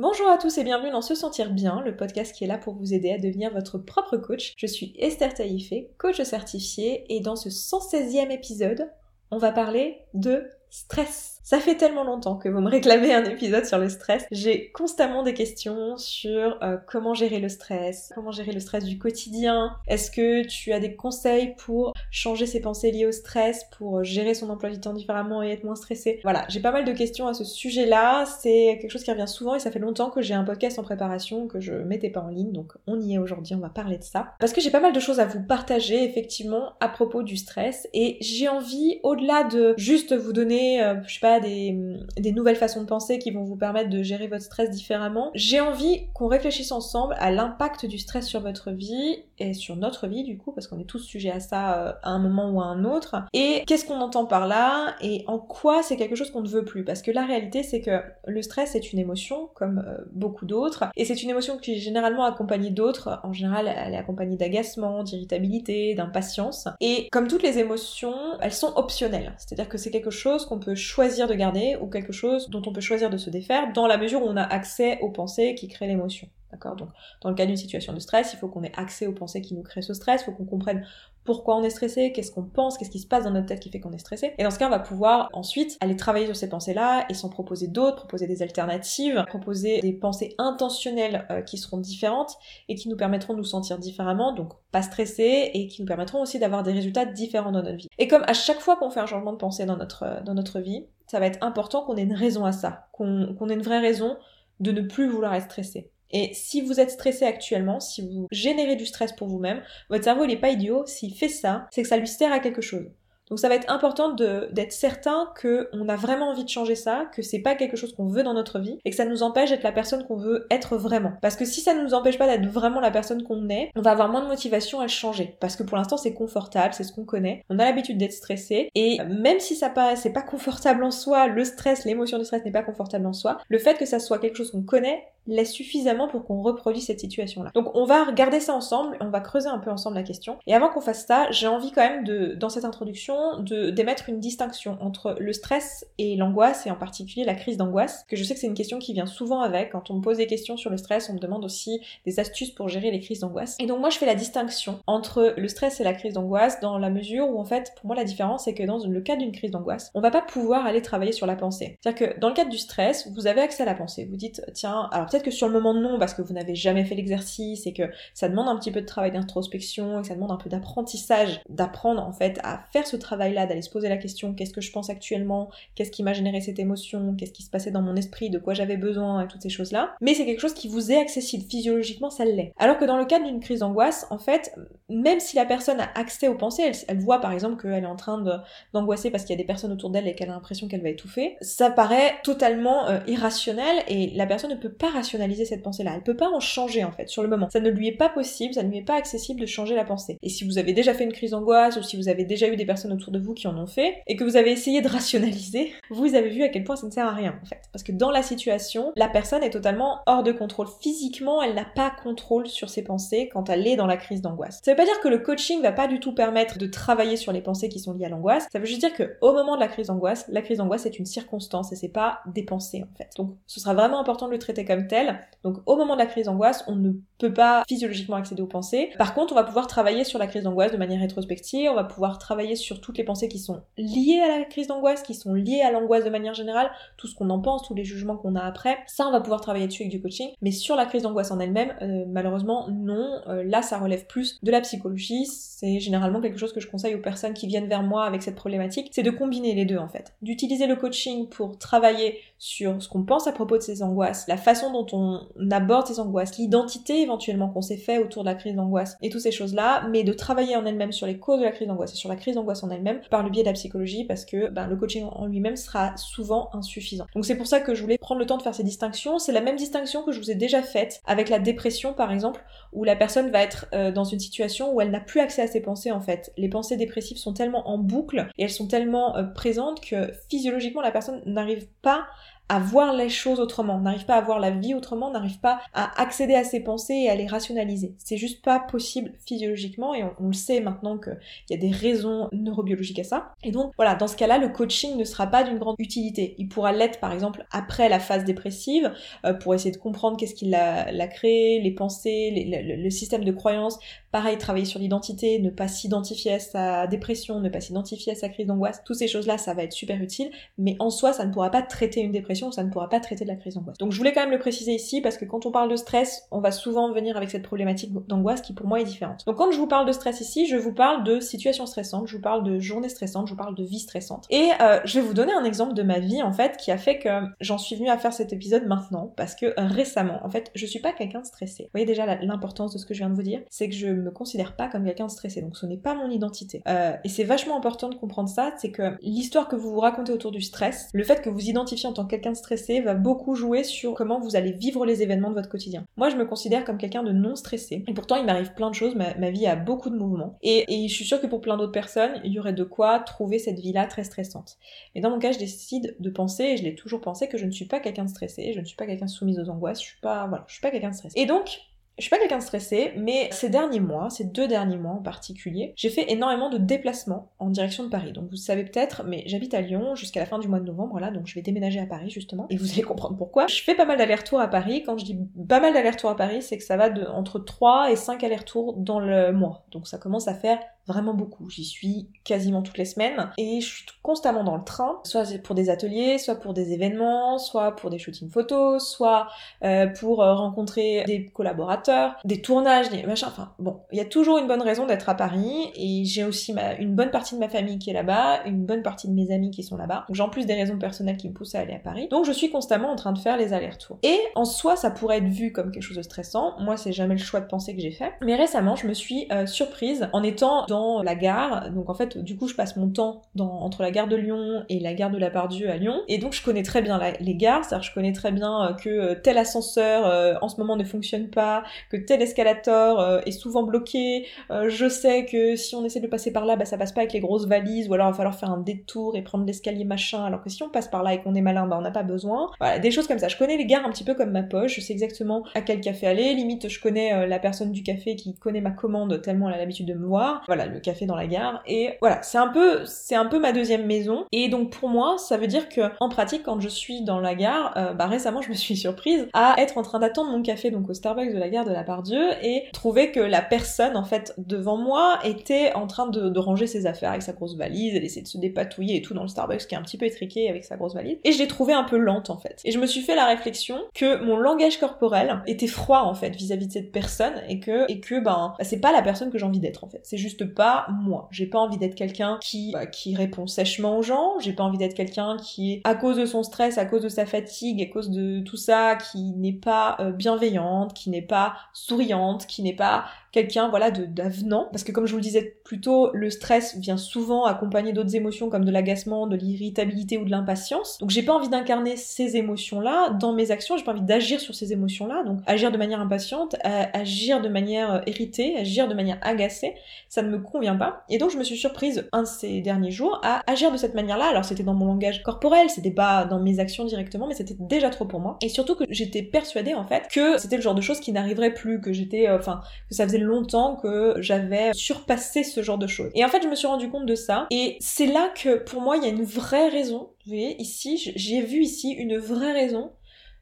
Bonjour à tous et bienvenue dans Se Sentir Bien, le podcast qui est là pour vous aider à devenir votre propre coach. Je suis Esther Taïfé, coach certifiée, et dans ce 116e épisode, on va parler de stress. Ça fait tellement longtemps que vous me réclamez un épisode sur le stress. J'ai constamment des questions sur euh, comment gérer le stress, comment gérer le stress du quotidien. Est-ce que tu as des conseils pour changer ses pensées liées au stress, pour gérer son emploi du temps différemment et être moins stressé Voilà, j'ai pas mal de questions à ce sujet-là. C'est quelque chose qui revient souvent et ça fait longtemps que j'ai un podcast en préparation que je mettais pas en ligne, donc on y est aujourd'hui, on va parler de ça. Parce que j'ai pas mal de choses à vous partager effectivement à propos du stress et j'ai envie, au-delà de juste vous donner, euh, je sais pas, des, nouvelles façons de penser qui vont vous permettre de gérer votre stress différemment. J'ai envie qu'on réfléchisse ensemble à l'impact du stress sur votre vie et sur notre vie du coup, parce qu'on est tous sujets à ça euh, à un moment ou à un autre. Et qu'est-ce qu'on entend par là et en quoi c'est quelque chose qu'on ne veut plus? Parce que la réalité c'est que le stress est une émotion comme euh, beaucoup d'autres et c'est une émotion qui est généralement accompagnée d'autres. En général, elle est accompagnée d'agacement, d'irritabilité, d'impatience. Et comme toutes les émotions, elles sont optionnelles. C'est-à-dire que c'est quelque chose qu'on peut choisir de garder ou quelque chose dont on peut choisir de se défaire dans la mesure où on a accès aux pensées qui créent l'émotion. D'accord Donc, dans le cas d'une situation de stress, il faut qu'on ait accès aux pensées qui nous créent ce stress, il faut qu'on comprenne pourquoi on est stressé, qu'est-ce qu'on pense, qu'est-ce qui se passe dans notre tête qui fait qu'on est stressé. Et dans ce cas, on va pouvoir ensuite aller travailler sur ces pensées-là et s'en proposer d'autres, proposer des alternatives, proposer des pensées intentionnelles euh, qui seront différentes et qui nous permettront de nous sentir différemment, donc pas stressés et qui nous permettront aussi d'avoir des résultats différents dans notre vie. Et comme à chaque fois qu'on fait un changement de pensée dans notre, euh, dans notre vie, ça va être important qu'on ait une raison à ça, qu'on ait une vraie raison de ne plus vouloir être stressé. Et si vous êtes stressé actuellement, si vous générez du stress pour vous-même, votre cerveau il est pas idiot, s'il fait ça, c'est que ça lui sert à quelque chose. Donc ça va être important d'être certain qu'on a vraiment envie de changer ça, que c'est pas quelque chose qu'on veut dans notre vie et que ça nous empêche d'être la personne qu'on veut être vraiment. Parce que si ça ne nous empêche pas d'être vraiment la personne qu'on est, on va avoir moins de motivation à changer. Parce que pour l'instant c'est confortable, c'est ce qu'on connaît, on a l'habitude d'être stressé et même si ça pas c'est pas confortable en soi, le stress, l'émotion du stress n'est pas confortable en soi, le fait que ça soit quelque chose qu'on connaît laisse suffisamment pour qu'on reproduise cette situation-là. Donc on va regarder ça ensemble, on va creuser un peu ensemble la question. Et avant qu'on fasse ça, j'ai envie quand même de, dans cette introduction, de d'émettre une distinction entre le stress et l'angoisse, et en particulier la crise d'angoisse, que je sais que c'est une question qui vient souvent avec. Quand on me pose des questions sur le stress, on me demande aussi des astuces pour gérer les crises d'angoisse. Et donc moi je fais la distinction entre le stress et la crise d'angoisse dans la mesure où en fait, pour moi la différence c'est que dans le cas d'une crise d'angoisse, on va pas pouvoir aller travailler sur la pensée. C'est-à-dire que dans le cadre du stress, vous avez accès à la pensée. Vous dites, tiens, alors que sur le moment non, parce que vous n'avez jamais fait l'exercice et que ça demande un petit peu de travail d'introspection et que ça demande un peu d'apprentissage, d'apprendre en fait à faire ce travail-là, d'aller se poser la question qu'est-ce que je pense actuellement, qu'est-ce qui m'a généré cette émotion, qu'est-ce qui se passait dans mon esprit, de quoi j'avais besoin et toutes ces choses-là. Mais c'est quelque chose qui vous est accessible, physiologiquement ça l'est. Alors que dans le cadre d'une crise d'angoisse, en fait, même si la personne a accès aux pensées, elle, voit par exemple qu'elle est en train d'angoisser parce qu'il y a des personnes autour d'elle et qu'elle a l'impression qu'elle va étouffer, ça paraît totalement euh, irrationnel et la personne ne peut pas rationaliser cette pensée-là. Elle peut pas en changer en fait sur le moment. Ça ne lui est pas possible, ça ne lui est pas accessible de changer la pensée. Et si vous avez déjà fait une crise d'angoisse ou si vous avez déjà eu des personnes autour de vous qui en ont fait et que vous avez essayé de rationaliser, vous avez vu à quel point ça ne sert à rien en fait. Parce que dans la situation, la personne est totalement hors de contrôle. Physiquement, elle n'a pas contrôle sur ses pensées quand elle est dans la crise d'angoisse. Ça veut pas dire que le coaching va pas du tout permettre de travailler sur les pensées qui sont liées à l'angoisse. Ça veut juste dire que au moment de la crise d'angoisse, la crise d'angoisse est une circonstance et c'est pas des pensées en fait. Donc ce sera vraiment important de le traiter comme Donc au moment de la crise d'angoisse, on ne peut pas physiologiquement accéder aux pensées. Par contre, on va pouvoir travailler sur la crise d'angoisse de manière rétrospective, on va pouvoir travailler sur toutes les pensées qui sont liées à la crise d'angoisse, qui sont liées à l'angoisse de manière générale, tout ce qu'on en pense, tous les jugements qu'on a après. Ça, on va pouvoir travailler dessus avec du coaching. Mais sur la crise d'angoisse en elle-même, euh, malheureusement, non. Euh, là, ça relève plus de la psychologie. C'est généralement quelque chose que je conseille aux personnes qui viennent vers moi avec cette problématique. C'est de combiner les deux, en fait. D'utiliser le coaching pour travailler sur ce qu'on pense à propos de ces angoisses, la façon dont on aborde ces angoisses, l'identité éventuellement qu'on s'est fait autour de la crise d'angoisse et toutes ces choses-là, mais de travailler en elle-même sur les causes de la crise d'angoisse et sur la crise d'angoisse en elle-même par le biais de la psychologie parce que ben, le coaching en lui-même sera souvent insuffisant. Donc c'est pour ça que je voulais prendre le temps de faire ces distinctions. C'est la même distinction que je vous ai déjà faite avec la dépression par exemple, où la personne va être euh, dans une situation où elle n'a plus accès à ses pensées en fait. Les pensées dépressives sont tellement en boucle et elles sont tellement euh, présentes que physiologiquement la personne n'arrive pas à voir les choses autrement, n'arrive pas à voir la vie autrement, n'arrive pas à accéder à ses pensées et à les rationaliser. C'est juste pas possible physiologiquement et on, le sait maintenant qu'il y a des raisons neurobiologiques à ça. Et donc voilà, dans ce cas-là, le coaching ne sera pas d'une grande utilité. Il pourra l'être par exemple après la phase dépressive euh, pour essayer de comprendre qu'est-ce qui l'a créé, les pensées, le, système de croyance. Pareil, travailler sur l'identité, ne pas s'identifier à sa dépression, ne pas s'identifier à sa crise d'angoisse. Toutes ces choses-là, ça va être super utile, mais en soi, ça ne pourra pas traiter une dépression, ça ne pourra pas traiter de la crise d'angoisse. Donc je voulais quand même le préciser ici parce que quand on parle de stress, on va souvent venir avec cette problématique d'angoisse qui pour moi est différente. Donc quand je vous parle de stress ici, je vous parle de situations stressantes, je vous parle de journées stressantes, je vous parle de vie stressante. Et euh, je vais vous donner un exemple de ma vie en fait qui a fait que j'en suis venue à faire cet épisode maintenant parce que récemment, en fait, je suis pas quelqu'un de stressé. Vous voyez déjà l'importance de ce que je viens de vous dire, c'est que je me considère pas comme quelqu'un de stressé, donc ce n'est pas mon identité. Euh, et c'est vachement important de comprendre ça, c'est que l'histoire que vous vous racontez autour du stress, le fait que vous identifiez en tant que quelqu'un de stressé va beaucoup jouer sur comment vous allez vivre les événements de votre quotidien. Moi, je me considère comme quelqu'un de non stressé, et pourtant il m'arrive plein de choses, ma, vie a beaucoup de mouvements, et, je suis sûre que pour plein d'autres personnes, il y aurait de quoi trouver cette vie-là très stressante. Et dans mon cas, je décide de penser, et je l'ai toujours pensé, que je ne suis pas quelqu'un de stressé, je ne suis pas quelqu'un soumise aux angoisses, je suis pas, voilà, je suis pas quelqu'un de stressé. Et donc, je suis pas quelqu'un de stressé, mais ces derniers mois, ces deux derniers mois en particulier, j'ai fait énormément de déplacements en direction de Paris. Donc vous savez peut-être, mais j'habite à Lyon jusqu'à la fin du mois de novembre, là, donc je vais déménager à Paris justement, et vous allez comprendre pourquoi. Je fais pas mal d'allers-retours à Paris. Quand je dis pas mal d'allers-retours à Paris, c'est que ça va de entre 3 et 5 allers-retours dans le mois. Donc ça commence à faire vraiment beaucoup. J'y suis quasiment toutes les semaines et je suis constamment dans le train, soit pour des ateliers, soit pour des événements, soit pour des shootings photos, soit euh, pour euh, rencontrer des collaborateurs, des tournages, des machins. Enfin bon, il y a toujours une bonne raison d'être à Paris et j'ai aussi ma, une bonne partie de ma famille qui est là-bas, une bonne partie de mes amis qui sont là-bas. Donc j'ai en plus des raisons personnelles qui me poussent à aller à Paris. Donc je suis constamment en train de faire les allers-retours. Et en soi, ça pourrait être vu comme quelque chose de stressant. Moi, c'est jamais le choix de penser que j'ai fait. Mais récemment, je me suis euh, surprise en étant dans la gare. Donc en fait, du coup, je passe mon temps dans, entre la gare de Lyon et la gare de la Pardieu à Lyon. Et donc je connais très bien les gares, c'est-à-dire je connais très bien euh, que euh, tel ascenseur euh, en ce moment ne fonctionne pas, que tel escalator est souvent bloqué. je sais que si on essaie de passer par là, bah ça passe pas avec les grosses valises, ou alors il va falloir faire un détour et prendre l'escalier machin. Alors que si on passe par là et qu'on est malin, bah on n'a pas besoin. Voilà, des choses comme ça. Je connais les gares un petit peu comme ma poche. Je sais exactement à quel café aller. Limite, je connais la personne du café qui connaît ma commande tellement elle a l'habitude de me voir. Voilà, le café dans la gare. Et voilà, c'est un peu, c'est un peu ma deuxième maison. Et donc pour moi, ça veut dire que en pratique, quand je suis dans la gare, euh, bah récemment, je me suis surprise à être en train d'attendre mon café donc au Starbucks de la gare de la Pardieu et trouver que la personne en fait devant moi était en train de, ranger ses affaires avec sa grosse valise, elle essaie de se dépatouiller et tout dans le Starbucks qui est un petit peu étriqué avec sa grosse valise. Et je l'ai trouvée un peu lente en fait. Et je me suis fait la réflexion que mon langage corporel était froid en fait vis-à-vis de cette personne et que et que ben bah, c'est pas la personne que j'ai envie d'être en fait. C'est juste pas moi. J'ai pas envie d'être quelqu'un qui, bah, qui répond sèchement aux gens, j'ai pas envie d'être quelqu'un qui est, à cause de son stress, à cause de sa fatigue, à cause de tout ça, qui n'est pas euh, bienveillante, qui n'est pas souriante, qui n'est pas quelqu'un voilà de d'avenant. Parce que comme je vous le disais plus tôt le stress vient souvent accompagné d'autres émotions comme de l'agacement de l'irritabilité ou de l'impatience. Donc j'ai pas envie d'incarner ces émotions là dans mes actions. J'ai pas envie d'agir sur ces émotions là donc agir de manière impatiente agir de manière euh, irritée agir de manière agacée ça ne me convient pas et donc je me suis surprise un de ces derniers jours à agir de cette manière là alors c'était dans mon langage corporel c'était pas dans mes actions directement mais c'était déjà trop pour moi et surtout que j'étais persuadée en fait que c'était le genre de choses qui n'arriverait plus que j'étais euh, enfin que ça faisait longtemps que j'avais surpassé ce genre de choses. Et en fait, je me suis rendu compte de ça. Et c'est là que, pour moi, il y a une vraie raison. Vous voyez, ici, j'ai vu ici une vraie raison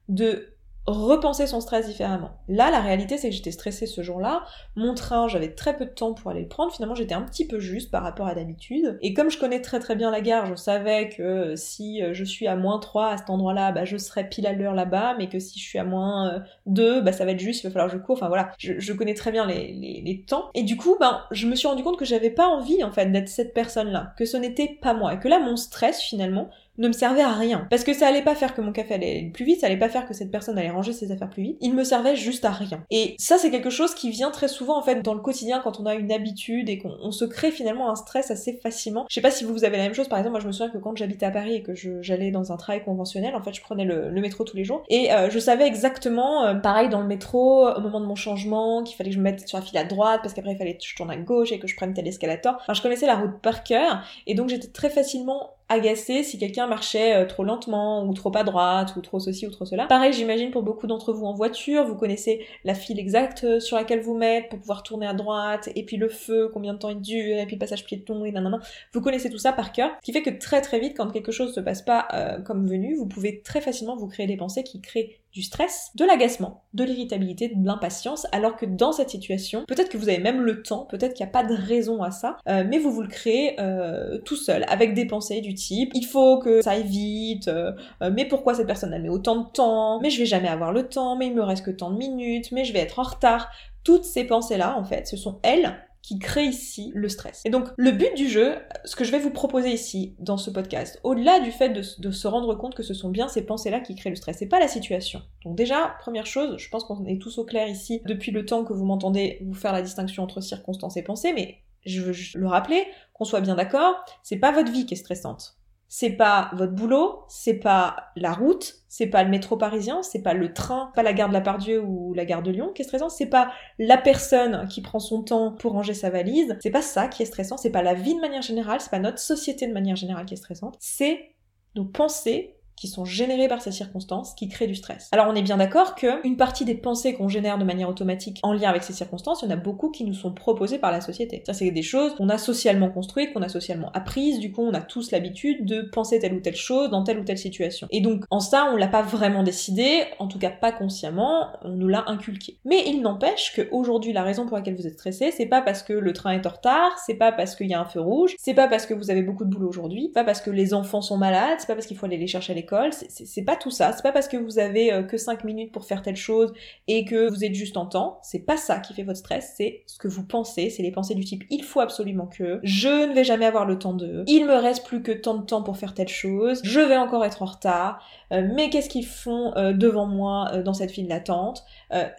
de repenser son stress différemment. Là, la réalité, c'est que j'étais stressée ce jour-là. Mon train, j'avais très peu de temps pour aller le prendre. Finalement, j'étais un petit peu juste par rapport à d'habitude. Et comme je connais très très bien la gare, je savais que si je suis à moins 3 à cet endroit-là, bah, je serai pile à l'heure là-bas, mais que si je suis à moins 2, bah, ça va être juste, il va falloir que je cours. Enfin voilà, je, connais très bien les, les, temps. Et du coup, ben, je me suis rendu compte que j'avais pas envie, en fait, d'être cette personne-là. Que ce n'était pas moi. Et que là, mon stress, finalement, ne me servait à rien. Parce que ça allait pas faire que mon café allait plus vite, ça allait pas faire que cette personne allait ranger ses affaires plus vite. Il me servait juste à rien. Et ça, c'est quelque chose qui vient très souvent, en fait, dans le quotidien quand on a une habitude et qu'on se crée finalement un stress assez facilement. Je sais pas si vous avez la même chose. Par exemple, moi, je me souviens que quand j'habitais à Paris et que j'allais dans un travail conventionnel, en fait, je prenais le, métro tous les jours et euh, je savais exactement, euh, pareil dans le métro, au moment de mon changement, qu'il fallait que je me mette sur la file à droite parce qu'après il fallait que je tourne à gauche et que je prenne tel escalator. Enfin, je connaissais la route par cœur et donc j'étais très facilement agacé si quelqu'un marchait euh, trop lentement ou trop à droite ou trop ceci ou trop cela. Pareil, j'imagine pour beaucoup d'entre vous en voiture, vous connaissez la file exacte euh, sur laquelle vous mettre pour pouvoir tourner à droite et puis le feu, combien de temps il dure et puis le passage piéton et nanana. Vous connaissez tout ça par cœur, ce qui fait que très très vite quand quelque chose se passe pas euh, comme venu, vous pouvez très facilement vous créer des pensées qui créent du stress, de l'agacement, de l'irritabilité, de l'impatience, alors que dans cette situation, peut-être que vous avez même le temps, peut-être qu'il n'y a pas de raison à ça, euh, mais vous vous le créez euh, tout seul, avec des pensées du type il faut que ça aille vite, euh, mais pourquoi cette personne a mis autant de temps, mais je vais jamais avoir le temps, mais il me reste que tant de minutes, mais je vais être en retard. Toutes ces pensées-là, en fait, ce sont elles qui crée ici le stress. Et donc le but du jeu, ce que je vais vous proposer ici dans ce podcast, au-delà du fait de, se rendre compte que ce sont bien ces pensées-là qui créent le stress, c'est pas la situation. Donc déjà, première chose, je pense qu'on est tous au clair ici depuis le temps que vous m'entendez vous faire la distinction entre circonstances et pensées, mais je veux le rappeler, qu'on soit bien d'accord, c'est pas votre vie qui est stressante c'est pas votre boulot, c'est pas la route, c'est pas le métro parisien, c'est pas le train, pas la gare de la Pardieu ou la gare de Lyon qui est stressant, c'est pas la personne qui prend son temps pour ranger sa valise, c'est pas ça qui est stressant, c'est pas la vie de manière générale, c'est pas notre société de manière générale qui est stressante, c'est nos pensées qui sont générées par ces circonstances qui créent du stress. Alors on est bien d'accord que une partie des pensées qu'on génère de manière automatique en lien avec ces circonstances, il y en a beaucoup qui nous sont proposées par la société. Ça c'est des choses qu'on a socialement construites, qu'on a socialement apprises, du coup on a tous l'habitude de penser telle ou telle chose dans telle ou telle situation. Et donc en ça on l'a pas vraiment décidé, en tout cas pas consciemment, on nous l'a inculqué. Mais il n'empêche qu'aujourd'hui la raison pour laquelle vous êtes stressé, c'est pas parce que le train est en retard, c'est pas parce qu'il y a un feu rouge, c'est pas parce que vous avez beaucoup de boulot aujourd'hui, pas parce que les enfants sont malades, c'est pas parce qu'il faut aller les chercher à c'est pas tout ça. C'est pas parce que vous avez euh, que 5 minutes pour faire telle chose et que vous êtes juste en temps. C'est pas ça qui fait votre stress, c'est ce que vous pensez. C'est les pensées du type il faut absolument que, je ne vais jamais avoir le temps de, il me reste plus que tant de temps pour faire telle chose, je vais encore être en retard, euh, mais qu'est-ce qu'ils font euh, devant moi dans cette file d'attente?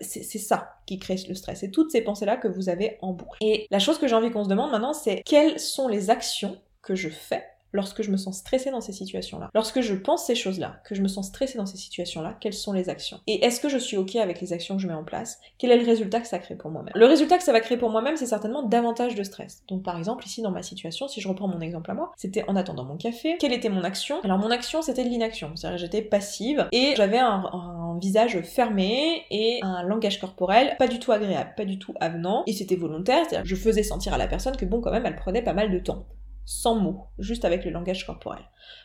C'est ça qui crée le stress. C'est toutes ces pensées-là que vous avez en boucle. Et la chose que j'ai envie qu'on se demande maintenant, c'est quelles sont les actions que je fais lorsque je me sens stressée dans ces situations-là. Lorsque je pense ces choses-là, que je me sens stressée dans ces situations-là, quelles sont les actions? Et est-ce que je suis ok avec les actions que je mets en place? Quel est le résultat que ça crée pour moi-même? Le résultat que ça va créer pour moi-même, c'est certainement davantage de stress. Donc par exemple, ici dans ma situation, si je reprends mon exemple à moi, c'était en attendant mon café. Quelle était mon action? Alors mon action, c'était de l'inaction. C'est-à-dire j'étais passive et j'avais un, un visage fermé et un langage corporel pas du tout agréable, pas du tout avenant. Et c'était volontaire, c'est-à-dire je faisais sentir à la personne que bon quand même elle prenait pas mal de temps sans mots, juste avec le langage corporel.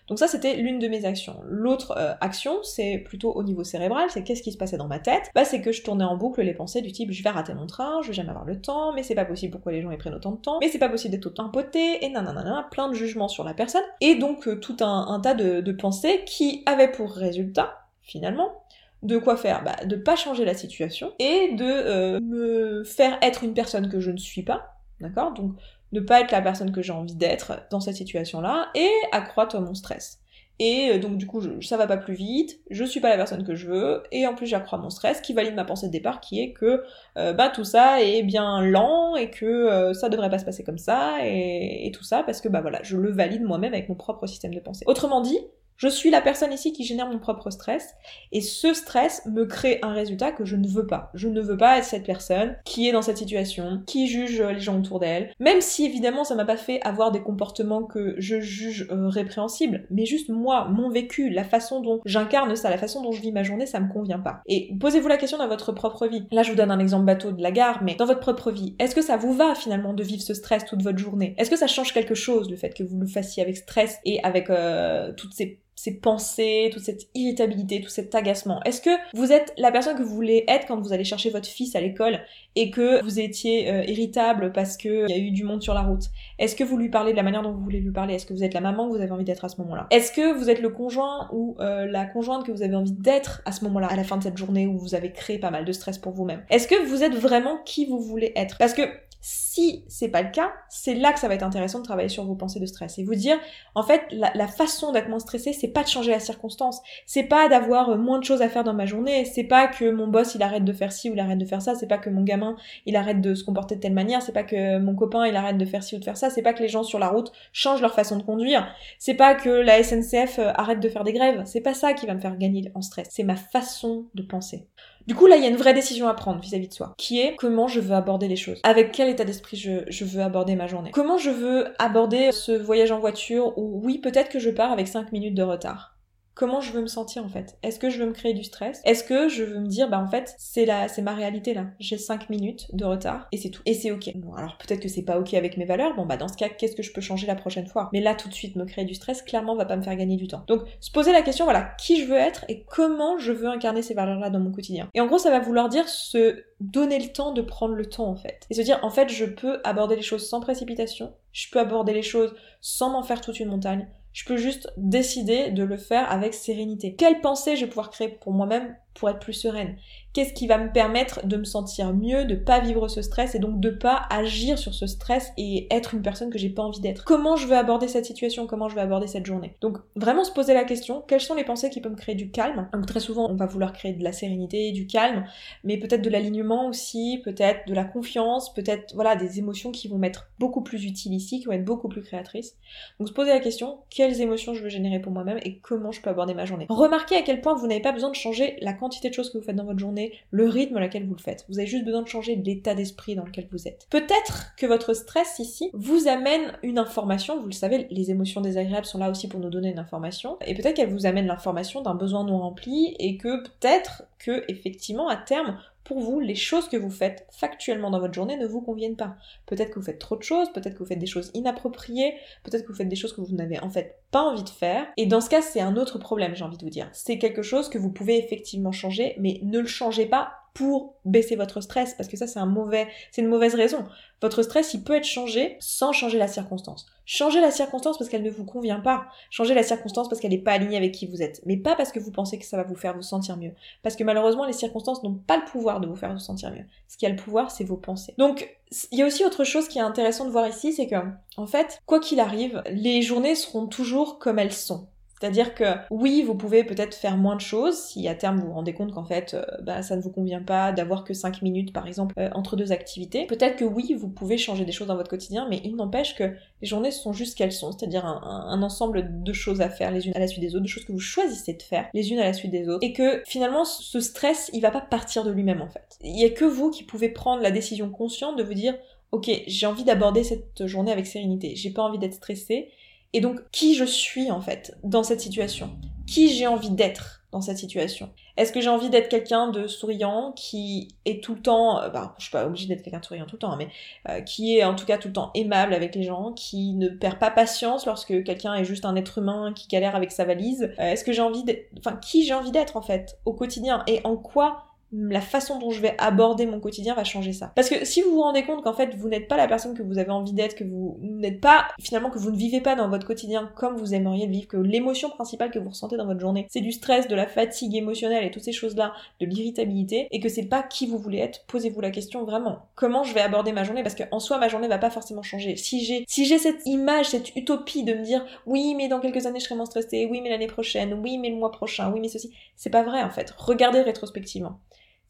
Donc ça, c'était l'une de mes actions. L'autre euh, action, c'est plutôt au niveau cérébral, c'est qu'est-ce qui se passait dans ma tête? Bah c'est que je tournais en boucle les pensées du type je vais rater mon train, je vais jamais avoir le temps, mais c'est pas possible pourquoi les gens y prennent autant de temps, mais c'est pas possible d'être autant poté, et nanana, plein de jugements sur la personne, et donc euh, tout un, tas de, pensées qui avaient pour résultat, finalement, de quoi faire? Bah, De pas changer la situation et de euh, me faire être une personne que je ne suis pas, d'accord? Donc ne pas être la personne que j'ai envie d'être dans cette situation-là et accroître mon stress. Et euh, donc du coup, ça va pas plus vite, je suis pas la personne que je veux, et en plus j'accrois mon stress, qui valide ma pensée de départ, qui est que euh, bah tout ça est bien lent et que euh, ça devrait pas se passer comme ça et, et, tout ça parce que bah voilà, je le valide moi-même avec mon propre système de pensée. Autrement dit, je suis la personne ici qui génère mon propre stress et ce stress me crée un résultat que je ne veux pas. Je ne veux pas être cette personne qui est dans cette situation, qui juge les gens autour d'elle, même si évidemment ça m'a pas fait avoir des comportements que je juge euh, répréhensibles, mais juste moi, mon vécu, la façon dont j'incarne ça, la façon dont je vis ma journée, ça me convient pas. Et posez-vous la question dans votre propre vie. Là, je vous donne un exemple bateau de la gare, mais dans votre propre vie, est-ce que ça vous va finalement de vivre ce stress toute votre journée? Est-ce que ça change quelque chose le fait que vous le fassiez avec stress et avec euh, toutes ces ces pensées, toute cette irritabilité, tout cet agacement. Est-ce que vous êtes la personne que vous voulez être quand vous allez chercher votre fils à l'école et que vous étiez euh, irritable parce qu'il y a eu du monde sur la route? Est-ce que vous lui parlez de la manière dont vous voulez lui parler? Est-ce que vous êtes la maman que vous avez envie d'être à ce moment-là? Est-ce que vous êtes le conjoint ou euh, la conjointe que vous avez envie d'être à ce moment-là, à la fin de cette journée où vous avez créé pas mal de stress pour vous-même? Est-ce que vous êtes vraiment qui vous voulez être? Parce que si c'est pas le cas, c'est là que ça va être intéressant de travailler sur vos pensées de stress et vous dire, en fait, la, façon d'être moins stressé, c'est pas de changer la circonstance, c'est pas d'avoir euh, moins de choses à faire dans ma journée, c'est pas que mon boss il arrête de faire ci ou il arrête de faire ça, c'est pas que mon gamin il arrête de se comporter de telle manière, c'est pas que mon copain il arrête de faire ci ou de faire ça, c'est pas que les gens sur la route changent leur façon de conduire, c'est pas que la SNCF euh, arrête de faire des grèves, c'est pas ça qui va me faire gagner en stress, c'est ma façon de penser. Du coup, là, il y a une vraie décision à prendre vis-à-vis de soi, qui est comment je veux aborder les choses, avec quel état d'esprit je, je, veux aborder ma journée, comment je veux aborder ce voyage en voiture où oui, peut-être que je pars avec 5 minutes de retard comment je veux me sentir en fait Est-ce que je veux me créer du stress? Est-ce que je veux me dire bah en fait c'est la c'est ma réalité là. J'ai 5 minutes de retard et c'est tout. Et c'est OK. Bon alors peut-être que c'est pas OK avec mes valeurs. Bon bah dans ce cas qu'est-ce que je peux changer la prochaine fois? Mais là tout de suite me créer du stress clairement va pas me faire gagner du temps. Donc se poser la question voilà, qui je veux être et comment je veux incarner ces valeurs là dans mon quotidien. Et en gros ça va vouloir dire se donner le temps de prendre le temps en fait. Et se dire en fait je peux aborder les choses sans précipitation, je peux aborder les choses sans m'en faire toute une montagne je peux juste décider de le faire avec sérénité. Quelle pensée je vais pouvoir créer pour moi-même pour être plus sereine. Qu'est-ce qui va me permettre de me sentir mieux, de pas vivre ce stress et donc de pas agir sur ce stress et être une personne que j'ai pas envie d'être? Comment je vais aborder cette situation? Comment je vais aborder cette journée? Donc vraiment se poser la question, quelles sont les pensées qui peuvent me créer du calme? Très souvent on va vouloir créer de la sérénité, du calme, mais peut-être de l'alignement aussi, peut-être de la confiance, peut-être voilà des émotions qui vont m'être beaucoup plus utiles ici, qui vont être beaucoup plus créatrices. Donc se poser la question, quelles émotions je veux générer pour moi-même et comment je peux aborder ma journée? Remarquez à quel point vous n'avez pas besoin de changer la quantité de choses que vous faites dans votre journée, le rythme à laquelle vous le faites. Vous avez juste besoin de changer l'état d'esprit dans lequel vous êtes. Peut-être que votre stress ici vous amène une information, vous le savez, les émotions désagréables sont là aussi pour nous donner une information, et peut-être qu'elle vous amène l'information d'un besoin non rempli, et que peut-être que effectivement à terme pour vous, les choses que vous faites factuellement dans votre journée ne vous conviennent pas. Peut-être que vous faites trop de choses, peut-être que vous faites des choses inappropriées, peut-être que vous faites des choses que vous n'avez en fait pas envie de faire. Et dans ce cas, c'est un autre problème, j'ai envie de vous dire. C'est quelque chose que vous pouvez effectivement changer, mais ne le changez pas pour baisser votre stress, parce que ça c'est un mauvais, c'est une mauvaise raison. Votre stress, il peut être changé sans changer la circonstance. Changer la circonstance parce qu'elle ne vous convient pas. Changer la circonstance parce qu'elle n'est pas alignée avec qui vous êtes. Mais pas parce que vous pensez que ça va vous faire vous sentir mieux. Parce que malheureusement, les circonstances n'ont pas le pouvoir de vous faire vous sentir mieux. Ce qui a le pouvoir, c'est vos pensées. Donc, il y a aussi autre chose qui est intéressant de voir ici, c'est que, en fait, quoi qu'il arrive, les journées seront toujours comme elles sont. C'est-à-dire que oui, vous pouvez peut-être faire moins de choses si à terme vous vous rendez compte qu'en fait euh, bah, ça ne vous convient pas d'avoir que 5 minutes par exemple euh, entre deux activités. Peut-être que oui, vous pouvez changer des choses dans votre quotidien, mais il n'empêche que les journées sont juste qu'elles sont, c'est-à-dire un, ensemble de choses à faire les unes à la suite des autres, de choses que vous choisissez de faire les unes à la suite des autres, et que finalement ce stress il va pas partir de lui-même en fait. Il y a que vous qui pouvez prendre la décision consciente de vous dire ok, j'ai envie d'aborder cette journée avec sérénité, j'ai pas envie d'être stressée, et donc, qui je suis en fait dans cette situation? Qui j'ai envie d'être dans cette situation? Est-ce que j'ai envie d'être quelqu'un de souriant qui est tout le temps, euh, bah, je suis pas obligée d'être quelqu'un de souriant tout le temps, hein, mais euh, qui est en tout cas tout le temps aimable avec les gens, qui ne perd pas patience lorsque quelqu'un est juste un être humain qui galère avec sa valise? Euh, Est-ce que j'ai envie d'être, enfin, qui j'ai envie d'être en fait au quotidien? Et en quoi la façon dont je vais aborder mon quotidien va changer ça. Parce que si vous vous rendez compte qu'en fait vous n'êtes pas la personne que vous avez envie d'être, que vous n'êtes pas finalement que vous ne vivez pas dans votre quotidien comme vous aimeriez le vivre, que l'émotion principale que vous ressentez dans votre journée, c'est du stress, de la fatigue émotionnelle et toutes ces choses-là, de l'irritabilité, et que c'est pas qui vous voulez être, posez-vous la question vraiment. Comment je vais aborder ma journée? Parce qu'en soi ma journée va pas forcément changer. Si j'ai si j'ai cette image, cette utopie de me dire oui mais dans quelques années je serai moins stressée, oui mais l'année prochaine, oui mais le mois prochain, oui mais ceci, c'est pas vrai en fait. Regardez rétrospectivement.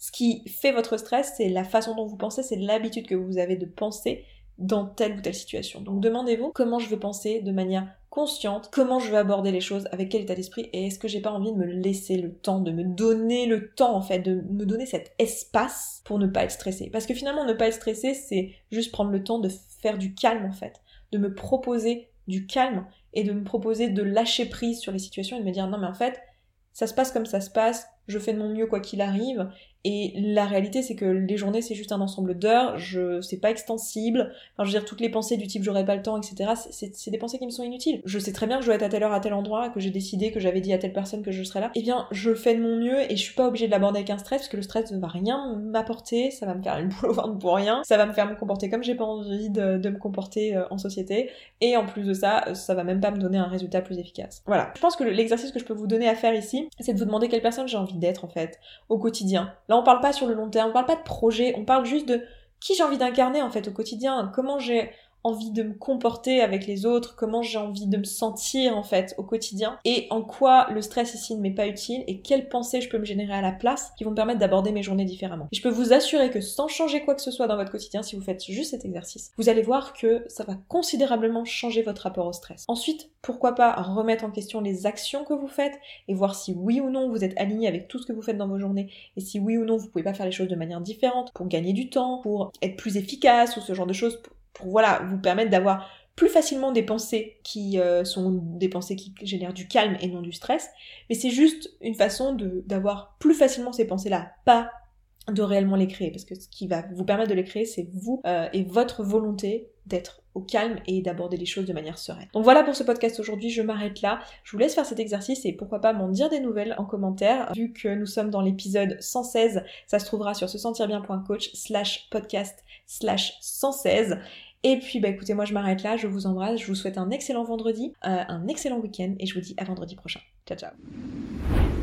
Ce qui fait votre stress, c'est la façon dont vous pensez, c'est l'habitude que vous avez de penser dans telle ou telle situation. Donc demandez-vous comment je veux penser de manière consciente, comment je veux aborder les choses, avec quel état d'esprit, et est-ce que j'ai pas envie de me laisser le temps, de me donner le temps en fait, de me donner cet espace pour ne pas être stressé. Parce que finalement ne pas être stressé, c'est juste prendre le temps de faire du calme en fait, de me proposer du calme et de me proposer de lâcher prise sur les situations et de me dire non mais en fait ça se passe comme ça se passe, je fais de mon mieux quoi qu'il arrive, et la réalité, c'est que les journées, c'est juste un ensemble d'heures, je, c'est pas extensible. Enfin, je veux dire, toutes les pensées du type j'aurais pas le temps, etc., c'est, des pensées qui me sont inutiles. Je sais très bien que je dois être à telle heure à tel endroit, que j'ai décidé, que j'avais dit à telle personne que je serais là. Eh bien, je fais de mon mieux et je suis pas obligée de l'aborder avec un stress, parce que le stress ne va rien m'apporter, ça va me faire une boule au ventre pour rien, ça va me faire me comporter comme j'ai pas envie de, me comporter euh, en société, et en plus de ça, ça va même pas me donner un résultat plus efficace. Voilà. Je pense que l'exercice que je peux vous donner à faire ici, c'est de vous demander quelle personne j'ai envie d'être, en fait, au quotidien. Là, on parle pas sur le long terme, on parle pas de projet, on parle juste de qui j'ai envie d'incarner en fait au quotidien, comment j'ai envie de me comporter avec les autres, comment j'ai envie de me sentir en fait au quotidien et en quoi le stress ici ne m'est pas utile et quelles pensées je peux me générer à la place qui vont me permettre d'aborder mes journées différemment. Et je peux vous assurer que sans changer quoi que ce soit dans votre quotidien, si vous faites juste cet exercice, vous allez voir que ça va considérablement changer votre rapport au stress. Ensuite, pourquoi pas remettre en question les actions que vous faites et voir si oui ou non vous êtes aligné avec tout ce que vous faites dans vos journées et si oui ou non vous pouvez pas faire les choses de manière différente pour gagner du temps, pour être plus efficace ou ce genre de choses pour voilà, vous permettre d'avoir plus facilement des pensées qui euh, sont des pensées qui génèrent du calme et non du stress, mais c'est juste une façon d'avoir plus facilement ces pensées-là, pas de réellement les créer, parce que ce qui va vous permettre de les créer, c'est vous euh, et votre volonté d'être au calme et d'aborder les choses de manière sereine. Donc voilà pour ce podcast aujourd'hui, je m'arrête là. Je vous laisse faire cet exercice et pourquoi pas m'en dire des nouvelles en commentaire. Vu que nous sommes dans l'épisode 116, ça se trouvera sur se sentir bien.coach slash podcast slash 116. Et puis bah écoutez, moi je m'arrête là, je vous embrasse, je vous souhaite un excellent vendredi, euh, un excellent week-end et je vous dis à vendredi prochain. Ciao ciao